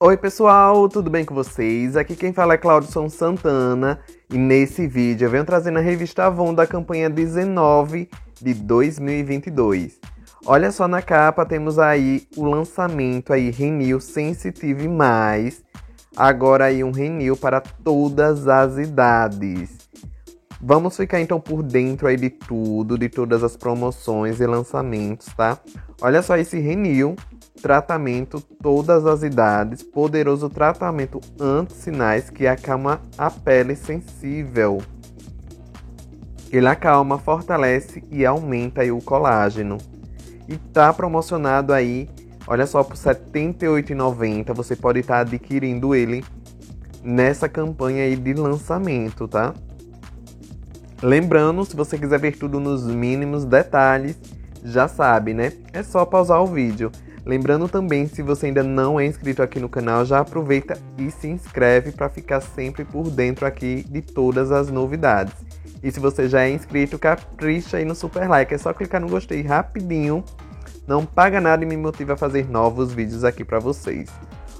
Oi pessoal, tudo bem com vocês? Aqui quem fala é Claudson Santana e nesse vídeo eu venho trazendo a revista Avon da campanha 19 de 2022. Olha só na capa, temos aí o lançamento aí Renew Sensitive Mais, agora aí um Renew para todas as idades. Vamos ficar então por dentro aí de tudo, de todas as promoções e lançamentos, tá? Olha só esse Renew tratamento todas as idades, poderoso tratamento anti-sinais que acalma a pele sensível. Ele acalma, fortalece e aumenta o colágeno. E tá promocionado aí, olha só, por R$ 78,90. Você pode estar tá adquirindo ele nessa campanha aí de lançamento, tá? Lembrando, se você quiser ver tudo nos mínimos detalhes, já sabe, né? É só pausar o vídeo. Lembrando também, se você ainda não é inscrito aqui no canal, já aproveita e se inscreve para ficar sempre por dentro aqui de todas as novidades. E se você já é inscrito, capricha aí no super like, é só clicar no gostei rapidinho, não paga nada e me motiva a fazer novos vídeos aqui para vocês.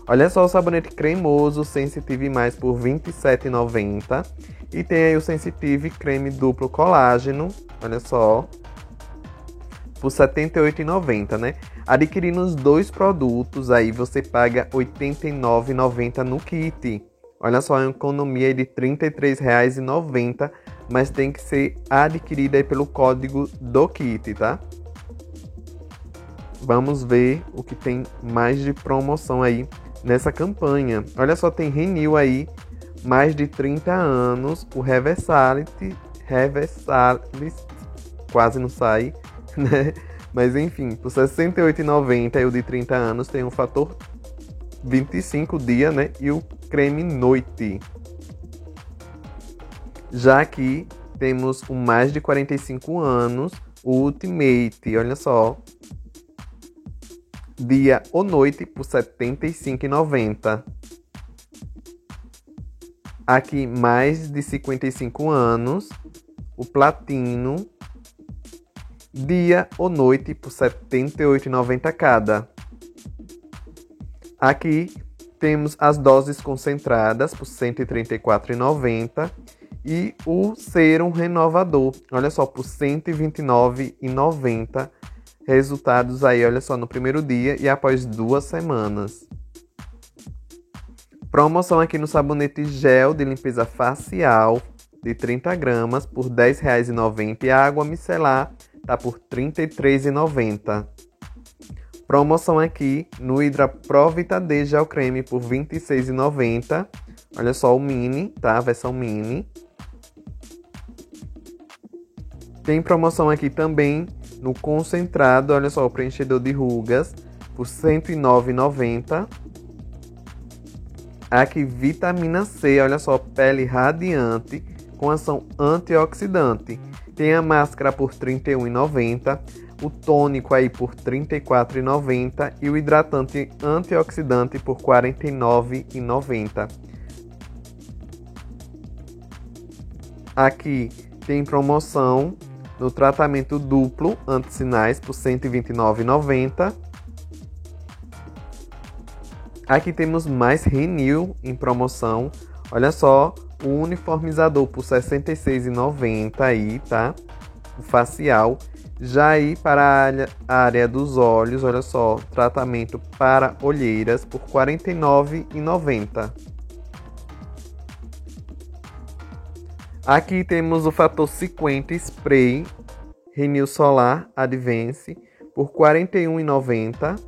Olha só o sabonete cremoso Sensitive Mais por R$ 27,90 e tem aí o Sensitive creme duplo colágeno, olha só, por R$ 78,90, né? Adquirindo os dois produtos, aí você paga R$ 89,90 no kit. Olha só, é uma economia de R$ 33,90, mas tem que ser adquirida pelo código do kit, tá? Vamos ver o que tem mais de promoção aí nessa campanha. Olha só, tem Renew aí, mais de 30 anos, o Reversality, Reversalis, quase não sai, né? Mas enfim, por R$ 68,90 e o de 30 anos tem um fator 25 dia, né? E o creme noite. Já aqui temos o mais de 45 anos, o Ultimate, olha só. Dia ou noite por R$ 75,90. Aqui mais de 55 anos, o Platino dia ou noite por R$ 78,90 cada. Aqui temos as doses concentradas por R$ 134,90 e o serum renovador, olha só, por R$ 129,90. Resultados aí, olha só, no primeiro dia e após duas semanas. Promoção aqui no sabonete gel de limpeza facial de 30 gramas por R$ 10,90 e água micelar tá por R$ 33,90. Promoção aqui no Hidra Pro Vita D Gel Creme por R$ 26,90. Olha só o mini, tá? A versão mini. Tem promoção aqui também no concentrado, olha só, o preenchedor de rugas por R$ 109,90. Aqui vitamina C, olha só, pele radiante com ação antioxidante tem a máscara por R$ 31,90, o tônico aí por R$ 34,90 e o hidratante antioxidante por R$ 49,90. Aqui tem promoção no tratamento duplo anti-sinais por R$ 129,90. Aqui temos mais Renew em promoção. Olha só, o uniformizador por R$ 66,90 aí, tá? O facial. Já aí para a área dos olhos, olha só, tratamento para olheiras por R$ 49,90. Aqui temos o fator 50 spray Renew Solar Advance por R$ 41,90.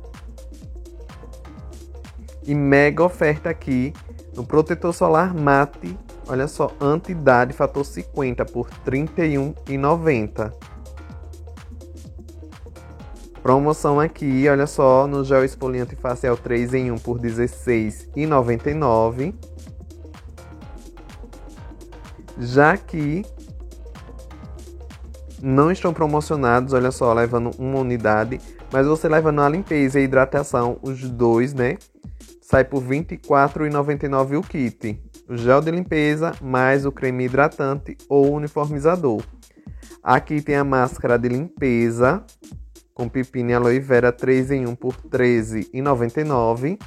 E mega oferta aqui no protetor solar mate Olha só, anti-idade fator 50 por R$ 31,90. Promoção aqui, olha só, no gel esfoliante facial 3 em 1 por R$ 16,99. Já que não estão promocionados, olha só, levando uma unidade, mas você levando a limpeza e hidratação, os dois, né? Sai por R$ 24,99 o kit o gel de limpeza mais o creme hidratante ou uniformizador. Aqui tem a máscara de limpeza com pepino e aloe vera 3 em 1 por R$ 13,99.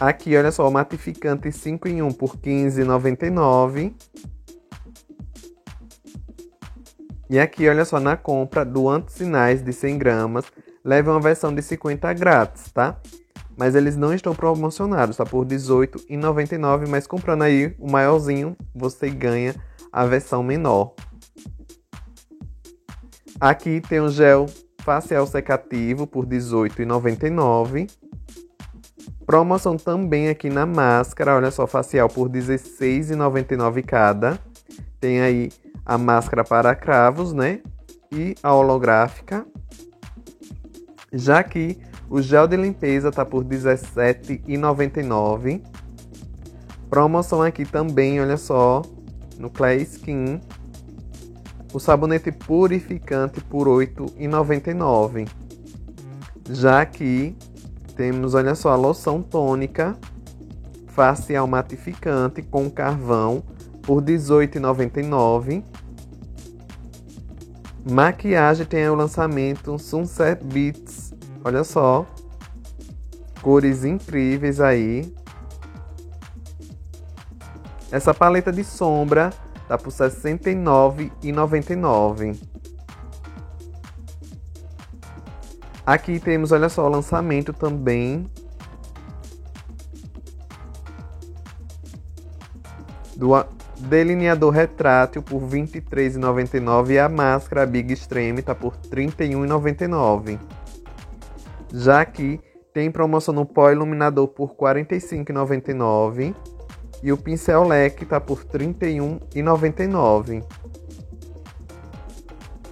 Aqui, olha só, o matificante 5 em 1 por R$ 15,99. E aqui, olha só, na compra do anti-sinais de 100 gramas, leva uma versão de 50 grátis, tá? Mas eles não estão promocionados, tá? Por R$18,99, mas comprando aí o maiorzinho, você ganha a versão menor. Aqui tem o gel facial secativo por R$18,99. Promoção também aqui na máscara, olha só, facial por R$16,99 cada. Tem aí a máscara para cravos, né? E a holográfica. Já que o gel de limpeza tá por R$17,99. Promoção aqui também, olha só, no Clay Skin. O sabonete purificante por R$ 8,99. Já que temos, olha só, a loção tônica facial matificante com carvão por R$ 18,99. Maquiagem tem o lançamento Sunset Beats. Olha só. Cores incríveis aí. Essa paleta de sombra tá por R$ 69,99. Aqui temos, olha só, o lançamento também do delineador retrátil por R$ 23,99 e a máscara Big Extreme tá por R$ 31,99. Já que tem promoção no pó iluminador por R$ 45,99 e o pincel leque tá por R$ 31,99.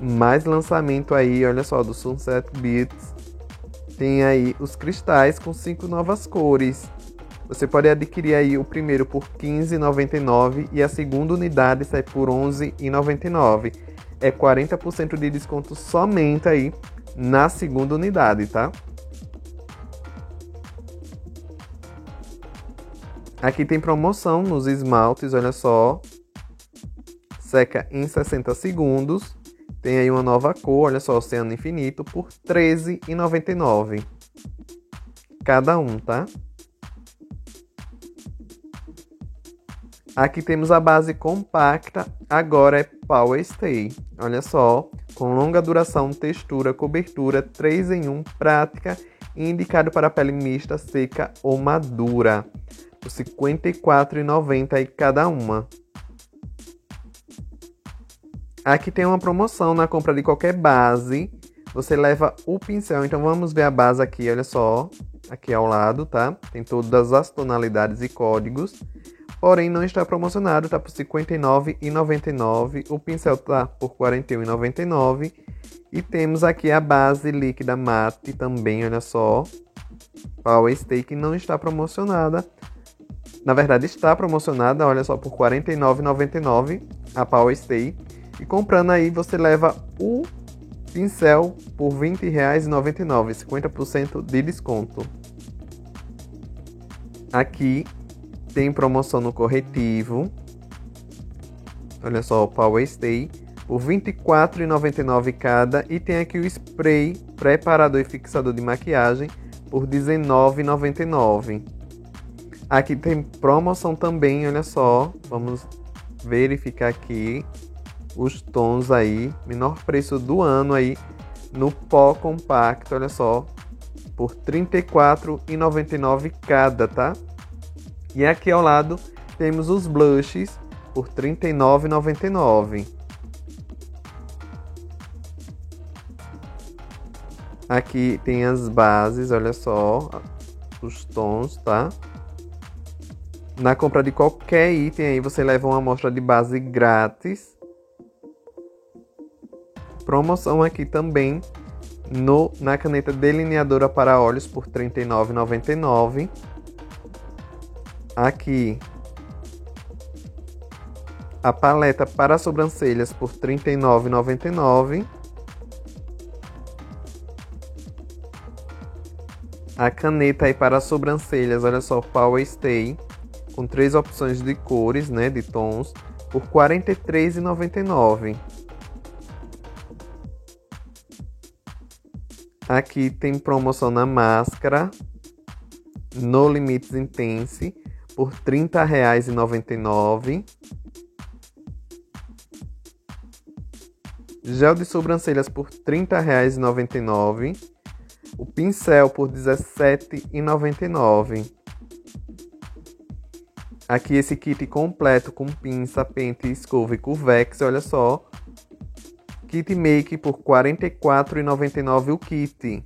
Mais lançamento aí, olha só, do Sunset Beats. Tem aí os cristais com cinco novas cores. Você pode adquirir aí o primeiro por R$ 15,99 e a segunda unidade sai por R$ 11,99. É 40% de desconto somente aí na segunda unidade, tá? Aqui tem promoção nos esmaltes, olha só. Seca em 60 segundos. Tem aí uma nova cor, olha só, Oceano Infinito, por R$13,99. Cada um, tá? Aqui temos a base compacta, agora é Power Stay. Olha só, com longa duração, textura, cobertura, 3 em 1, prática indicado para pele mista, seca ou madura. Por R$ 54,90 aí cada uma. Aqui tem uma promoção na compra de qualquer base. Você leva o pincel. Então vamos ver a base aqui, olha só. Aqui ao lado, tá? Tem todas as tonalidades e códigos. Porém, não está promocionado, tá por R$ 59,99. O pincel tá por R$ 41,99. E temos aqui a base líquida mate também, olha só. Power Stay que não está promocionada. Na verdade, está promocionada, olha só, por R$ 49,99 a Power Stay. E comprando aí, você leva o pincel por R$ 20,99, 50% de desconto. Aqui tem promoção no corretivo. Olha só, o Power Stay por R$ 24,99 cada. E tem aqui o spray preparador e fixador de maquiagem por R$ 19,99. Aqui tem promoção também, olha só. Vamos verificar aqui os tons aí, menor preço do ano aí no pó compacto, olha só, por R$ 34,99 cada, tá? E aqui ao lado temos os blushes por R$ 39,99. Aqui tem as bases, olha só, os tons, tá? Na compra de qualquer item aí você leva uma amostra de base grátis promoção aqui também no, na caneta delineadora para olhos por R$ 39,99. Aqui a paleta para sobrancelhas por R$ 39,99. A caneta aí para sobrancelhas, olha só, Power Stay, com três opções de cores, né, de tons, por R$ 43,99. Aqui tem promoção na máscara No Limites Intense por R$ 30,99. Gel de sobrancelhas por R$ 30,99. O pincel por R$ 17,99. Aqui esse kit completo com pinça, pente, escova e curvex, olha só. Kit make por R$ 44,99 o kit.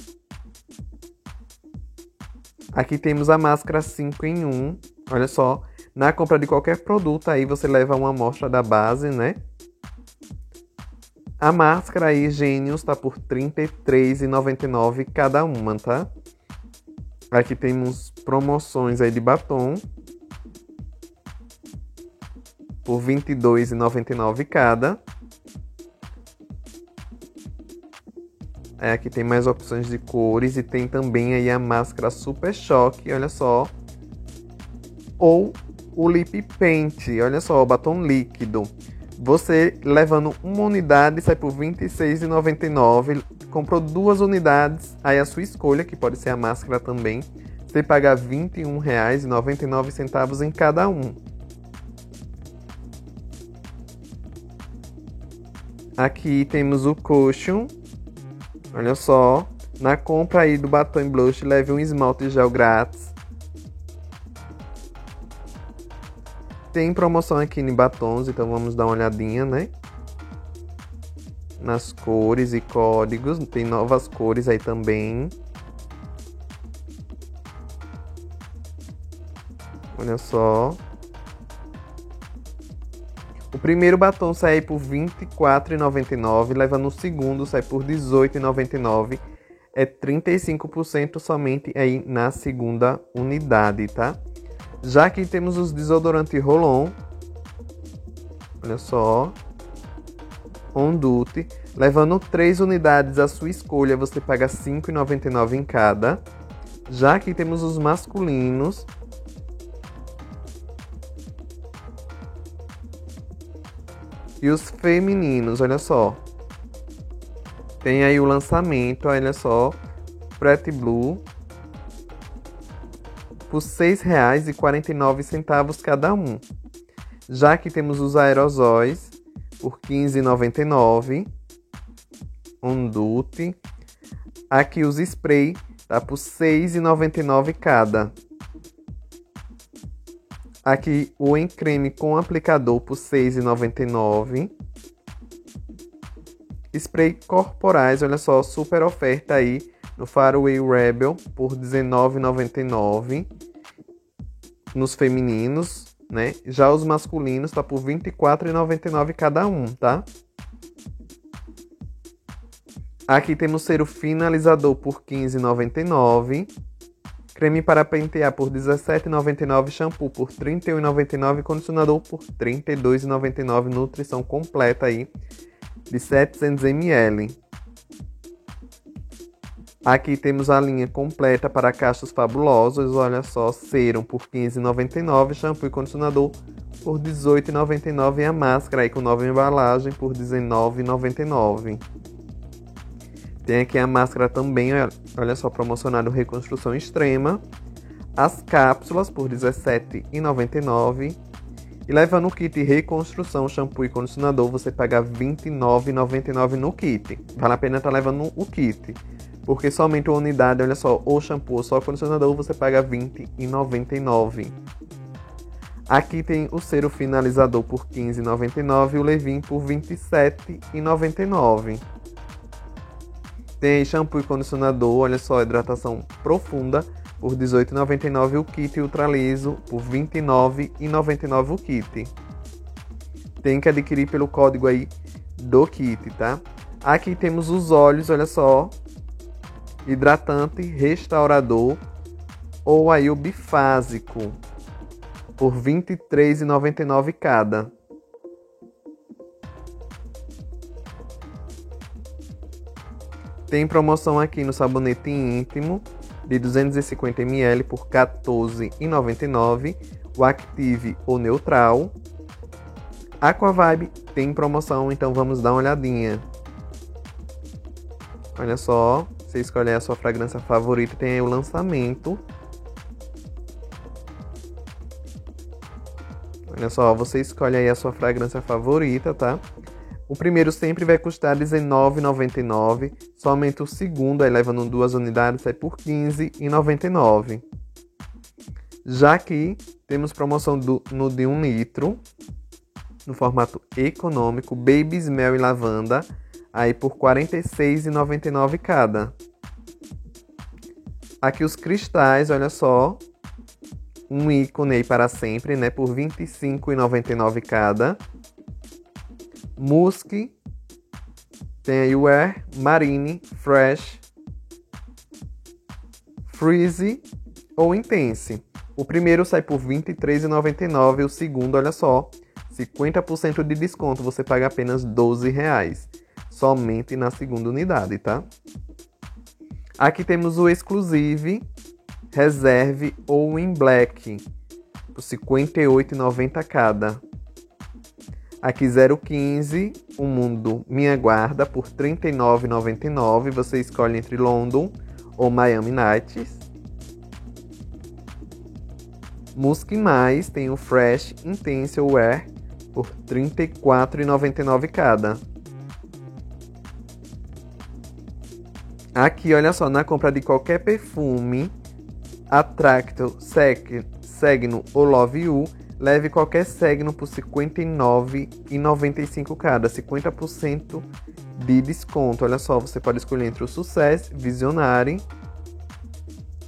Aqui temos a máscara 5 em 1. Olha só, na compra de qualquer produto aí você leva uma amostra da base, né? A máscara aí Gênios tá por R$ 33,99 cada uma, tá? Aqui temos promoções aí de batom por R$ 22,99 cada. É, aqui tem mais opções de cores e tem também aí a máscara Super Choque, olha só. Ou o Lip Paint, olha só, o batom líquido. Você levando uma unidade sai por R$ 26,99. Comprou duas unidades, aí a sua escolha, que pode ser a máscara também. Você paga R$ 21,99 em cada um. Aqui temos o Cushion, Olha só. Na compra aí do batom blush, leve um esmalte gel grátis. Tem promoção aqui em batons, então vamos dar uma olhadinha, né? Nas cores e códigos. Tem novas cores aí também. Olha só. Primeiro batom sai por R$ 24,99, levando o segundo sai por R$ 18,99. É 35% somente aí na segunda unidade, tá? Já que temos os desodorantes Rolon. Olha só. Ondute. Levando 3 unidades à sua escolha, você paga R$ 5,99 em cada. Já que temos os masculinos, E os femininos, olha só. Tem aí o lançamento, olha só. Pretty Blue. Por R$ 6,49 cada um. Já que temos os aerosóis por R$ 15,99. Um Dute. Aqui os spray tá por R$ 6,99 cada. Aqui o em creme com aplicador por R$ 6,99. Spray corporais, olha só, super oferta aí no Faraway Rebel por R$ 19,99 nos femininos, né? Já os masculinos tá por R$ 24,99 cada um, tá? Aqui temos o finalizador por R$ 15,99. Creme para pentear por R$17,99, shampoo por R$31,99, condicionador por R$32,99, nutrição completa aí de 700ml. Aqui temos a linha completa para cachos fabulosos, olha só, serum por R$15,99, shampoo e condicionador por R$18,99 e a máscara aí com nova embalagem por R$19,99. Tem aqui a máscara também, olha só, promocionado Reconstrução Extrema. As cápsulas por R$17,99. E levando o kit Reconstrução, shampoo e condicionador, você paga R$29,99 no kit. Vale a pena estar tá levando o kit. Porque somente uma unidade, olha só, ou shampoo ou só condicionador, você paga R$20,99. Aqui tem o cero finalizador por R$15,99 e o Levin por R$27,99. Tem shampoo e condicionador, olha só, hidratação profunda por R$18,99 o kit ultraliso por R$29,99 o kit. Tem que adquirir pelo código aí do kit, tá? Aqui temos os óleos, olha só, hidratante, restaurador ou aí o bifásico por R$23,99 cada. Tem promoção aqui no sabonete íntimo de 250ml por R$ 14,99. O Active ou Neutral. Aquavibe tem promoção, então vamos dar uma olhadinha. Olha só, você escolher a sua fragrância favorita, tem aí o lançamento. Olha só, você escolhe aí a sua fragrância favorita, tá? O primeiro sempre vai custar R$19,99. Somente o segundo, aí levando duas unidades, sai por R$15,99. Já que temos promoção do, no de 1 um litro, no formato econômico, Baby Smell e Lavanda, aí por R$ 46,99 cada. Aqui os cristais, olha só, um ícone aí para sempre, né, por R$ 25,99 cada. Musk, tem aí o Air, Marine, Fresh, Freeze ou Intense. O primeiro sai por R$ 23,99 o segundo, olha só, 50% de desconto, você paga apenas R$ 12,00, somente na segunda unidade, tá? Aqui temos o Exclusive, Reserve ou em Black, por R$ 58,90 cada. Aqui 015, O Mundo Minha Guarda por R$ 39,99. Você escolhe entre London ou Miami Nights. Musk Mais tem o Fresh Intense Wear por R$ 34,99 cada. Aqui, olha só, na compra de qualquer perfume, Attracto, Segno ou Love You, Leve qualquer signo por R$ 59,95 cada, 50% de desconto. Olha só, você pode escolher entre o Sucesso, Visionary,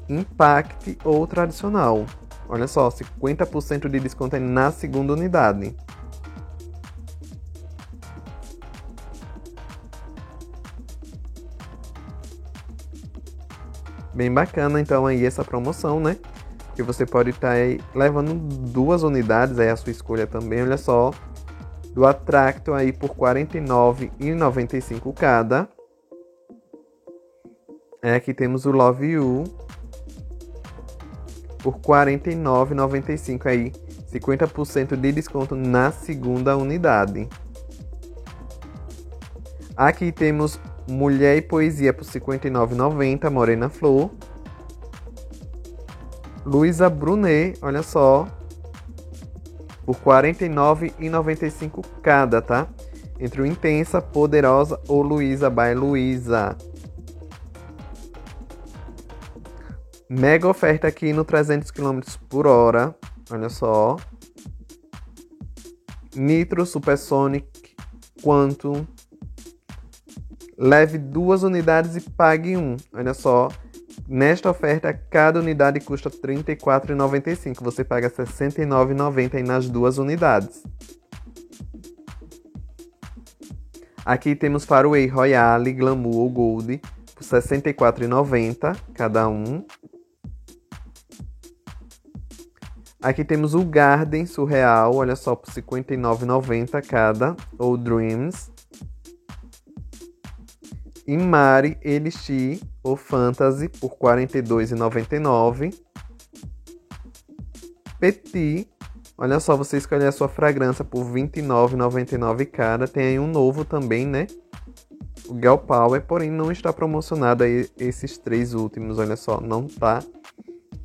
Impact ou Tradicional. Olha só, 50% de desconto é na segunda unidade. Bem bacana então aí essa promoção, né? Que você pode estar tá levando duas unidades, aí a sua escolha também, olha só. Do Atracto aí por R$ 49,95 cada. É, aqui temos o Love You por R$ 49,95 aí, 50% de desconto na segunda unidade. Aqui temos Mulher e Poesia por R$ 59,90, Morena Flor. Luísa Brunet, olha só, por R$ 49,95 cada, tá? Entre o Intensa, Poderosa ou Luísa by Luísa. Mega oferta aqui no 300 km por hora, olha só. Nitro Supersonic Quantum. Leve duas unidades e pague um, olha só. Nesta oferta, cada unidade custa R$ 34,95. Você paga R$ 69,90 nas duas unidades. Aqui temos Faraway Royale, Glamour ou Gold por R$ 64,90 cada um. Aqui temos o Garden Surreal, olha só, por R$ 59,90 cada, ou Dreams. Imari Elixir ou Fantasy por R$ 42,99. Petit, olha só, você escolhe a sua fragrância por R$ 29,99 cada. Tem aí um novo também, né? O Gal Power, porém não está promocionado aí esses três últimos, olha só, não está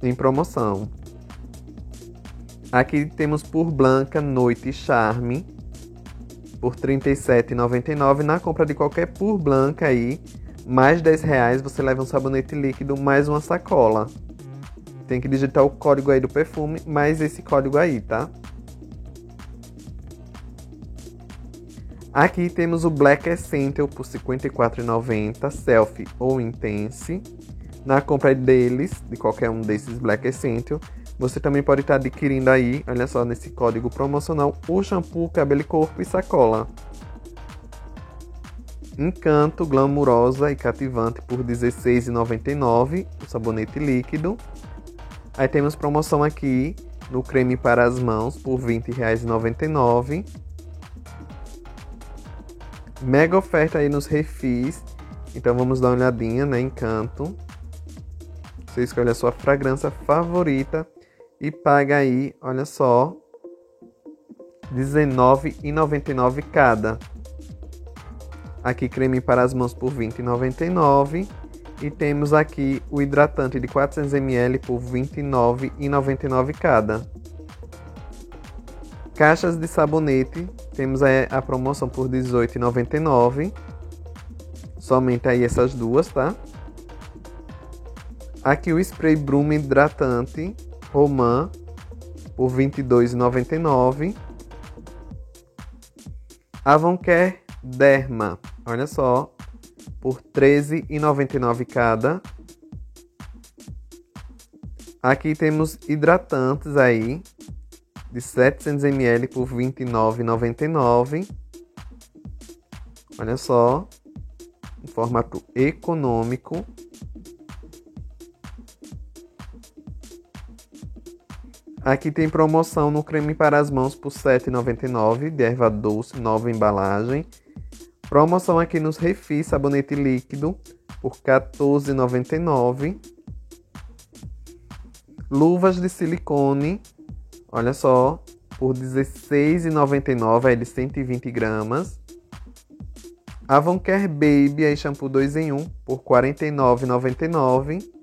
em promoção. Aqui temos por Blanca Noite Charme por R$ 37,99 na compra de qualquer Pur Blanca aí, mais 10 reais você leva um sabonete líquido mais uma sacola. Tem que digitar o código aí do perfume, mais esse código aí, tá? Aqui temos o Black Essential por R$ 54,90, Selfie ou Intense. Na compra deles, de qualquer um desses Black Essential, você também pode estar adquirindo aí, olha só, nesse código promocional, o shampoo, cabelo e corpo e sacola. Encanto, glamurosa e cativante por R$16,99, o sabonete líquido. Aí temos promoção aqui no creme para as mãos por R$20,99. Mega oferta aí nos refis. Então vamos dar uma olhadinha, né? Encanto. Você escolhe a sua fragrância favorita e paga aí, olha só, R$19,99 cada. Aqui creme para as mãos por R$20,99 e temos aqui o hidratante de 400ml por R$29,99 cada. Caixas de sabonete, temos a, promoção por R$18,99. Somente aí essas duas, tá? Aqui o spray Brume hidratante Roman por R$22,99. Avoncare Derma, olha só, por R$13,99 cada. Aqui temos hidratantes aí, de 700ml por R$ 29,99. Olha só, em formato econômico. Aqui tem promoção no creme para as mãos por R$ 7,99 de erva doce, nova embalagem. Promoção aqui nos refis sabonete líquido por R$ 14,99. Luvas de silicone Olha só, por R$16,99 é de 120 gramas. Avoncare Baby aí shampoo 2 em 1 por R$49,99.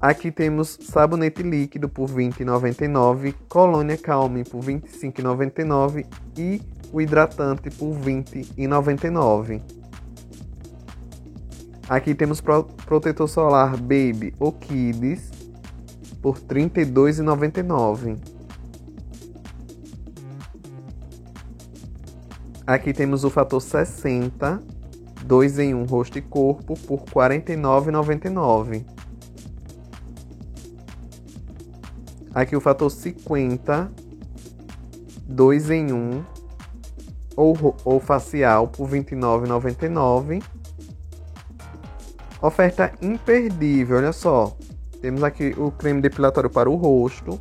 Aqui temos sabonete líquido por R$20,99, colônia Calme por R$25,99 e o hidratante por R$20,99. Aqui temos protetor solar Baby ou Kids por R$ 32,99. Aqui temos o fator 60, 2 em 1 rosto e corpo por R$ 49,99. Aqui o fator 50, 2 em 1 ou, ou facial por R$ 29,99. Oferta imperdível, olha só. Temos aqui o creme depilatório para o rosto,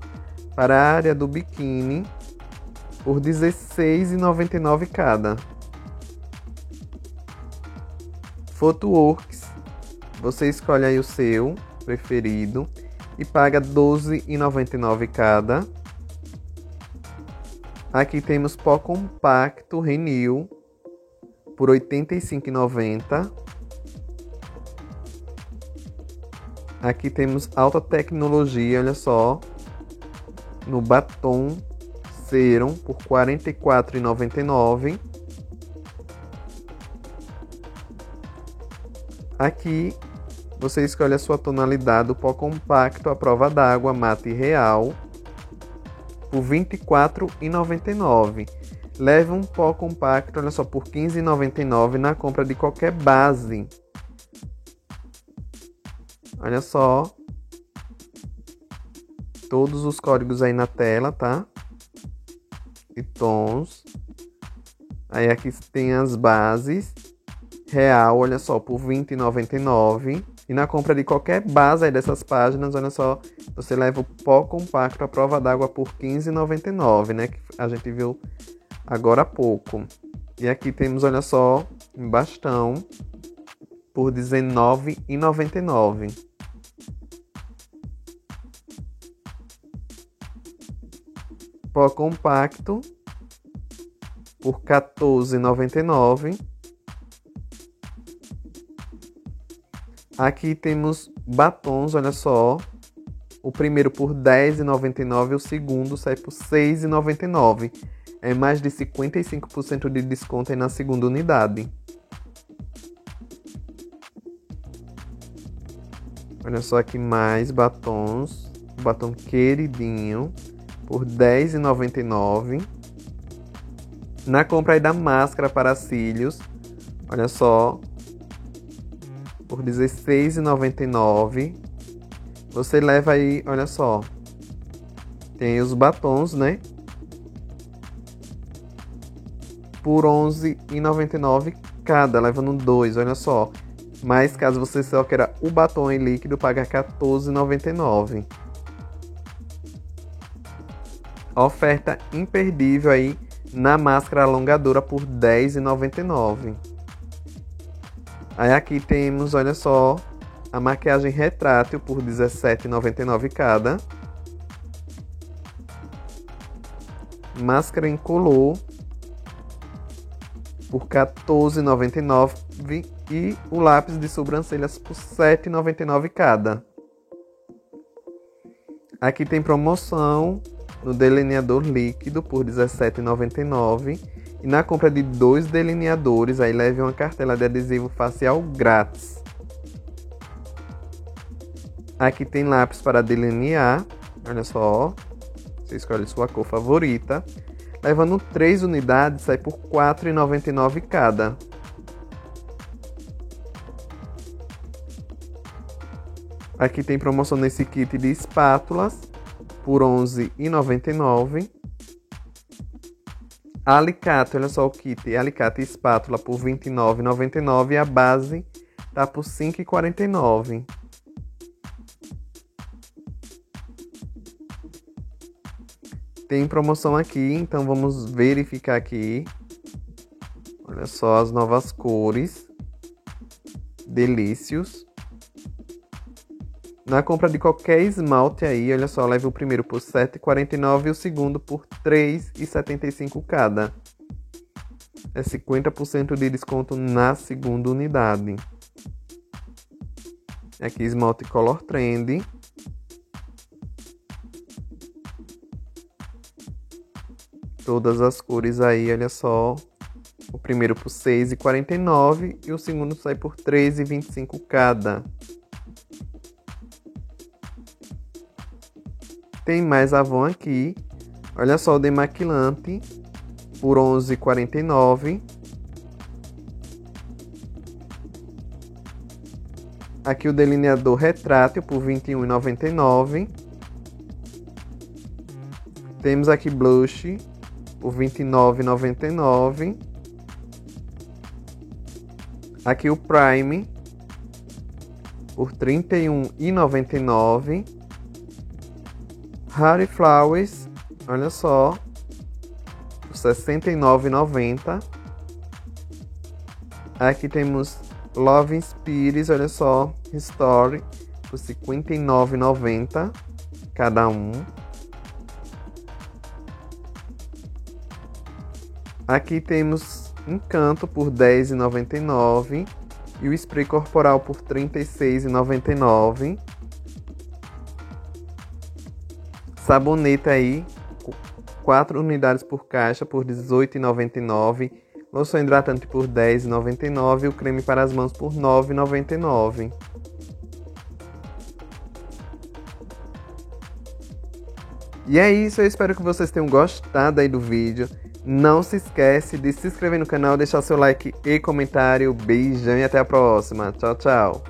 para a área do biquíni, por R$16,99 cada. Photoworks, você escolhe aí o seu preferido e paga R$12,99 cada. Aqui temos pó compacto Renew por R$ 85,90. Aqui temos alta tecnologia, olha só. No batom Serum por R$ 44,99. Aqui você escolhe a sua tonalidade do pó compacto à prova d'água mate real por R$ 24,99. Leve um pó compacto, olha só, por R$ 15,99 na compra de qualquer base Olha só. Todos os códigos aí na tela, tá? E tons. Aí aqui tem as bases. Real, olha só, por R$20,99. E na compra de qualquer base dessas páginas, olha só, você leva o pó compacto à prova d'água por R$15,99, né? Que a gente viu agora há pouco. E aqui temos, olha só, um bastão por R$19,99. Pó compacto por R$14,99. Aqui temos batons, olha só. O primeiro por R$ 10,99 e o segundo sai por R$ 6,99. É mais de 55% de desconto aí na segunda unidade. Olha só aqui mais batons. Batom queridinho por R$10,99. Na compra aí da máscara para cílios, olha só, por R$16,99. Você leva aí, olha só, tem os batons, né? Por R$11,99 cada, levando dois, olha só. Mas caso você só queira o batom em líquido, paga R$14,99. Oferta imperdível aí na máscara alongadora por R$10,99. Aí aqui temos, olha só, a maquiagem retrátil por R$17,99 cada. Máscara incolor por R$14,99 e o lápis de sobrancelhas por R$7,99 cada. Aqui tem promoção no delineador líquido por R$17,99 e na compra de dois delineadores aí leve uma cartela de adesivo facial grátis. Aqui tem lápis para delinear, olha só, você escolhe sua cor favorita. Levando 3 unidades, sai por R$ 4,99 cada. Aqui tem promoção nesse kit de espátulas por R$ 11,99. Alicate, olha só o kit, alicate e espátula por R$ 29,99 e a base tá por R$ 5,49. Tem promoção aqui, então vamos verificar aqui. Olha só as novas cores. Delícios. Na compra de qualquer esmalte aí, olha só, leve o primeiro por R$ 7,49 e o segundo por R$ 3,75 cada. É 50% de desconto na segunda unidade. Aqui esmalte Color Trend. Todas as cores aí, olha só. O primeiro por R$ 6,49 e o segundo sai por R$ 3,25 cada. Tem mais Avon aqui. Olha só o demaquilante por 11,49. Aqui o delineador retrátil por 21,99. Temos aqui blush por 29,99. Aqui o prime por 31,99. Harry Flowers, olha só, R$ 69,90. Aqui temos Love Spirits, olha só, Story, por R$ 59,90 cada um. Aqui temos Encanto por R$ 10,99 e o spray corporal por R$ 36,99. Sabonete aí, 4 unidades por caixa por R$ 18,99. Loção hidratante por R$ 10,99 e o creme para as mãos por R$ 9,99. E é isso, eu espero que vocês tenham gostado aí do vídeo. Não se esquece de se inscrever no canal, deixar seu like e comentário. Beijão e até a próxima. Tchau, tchau.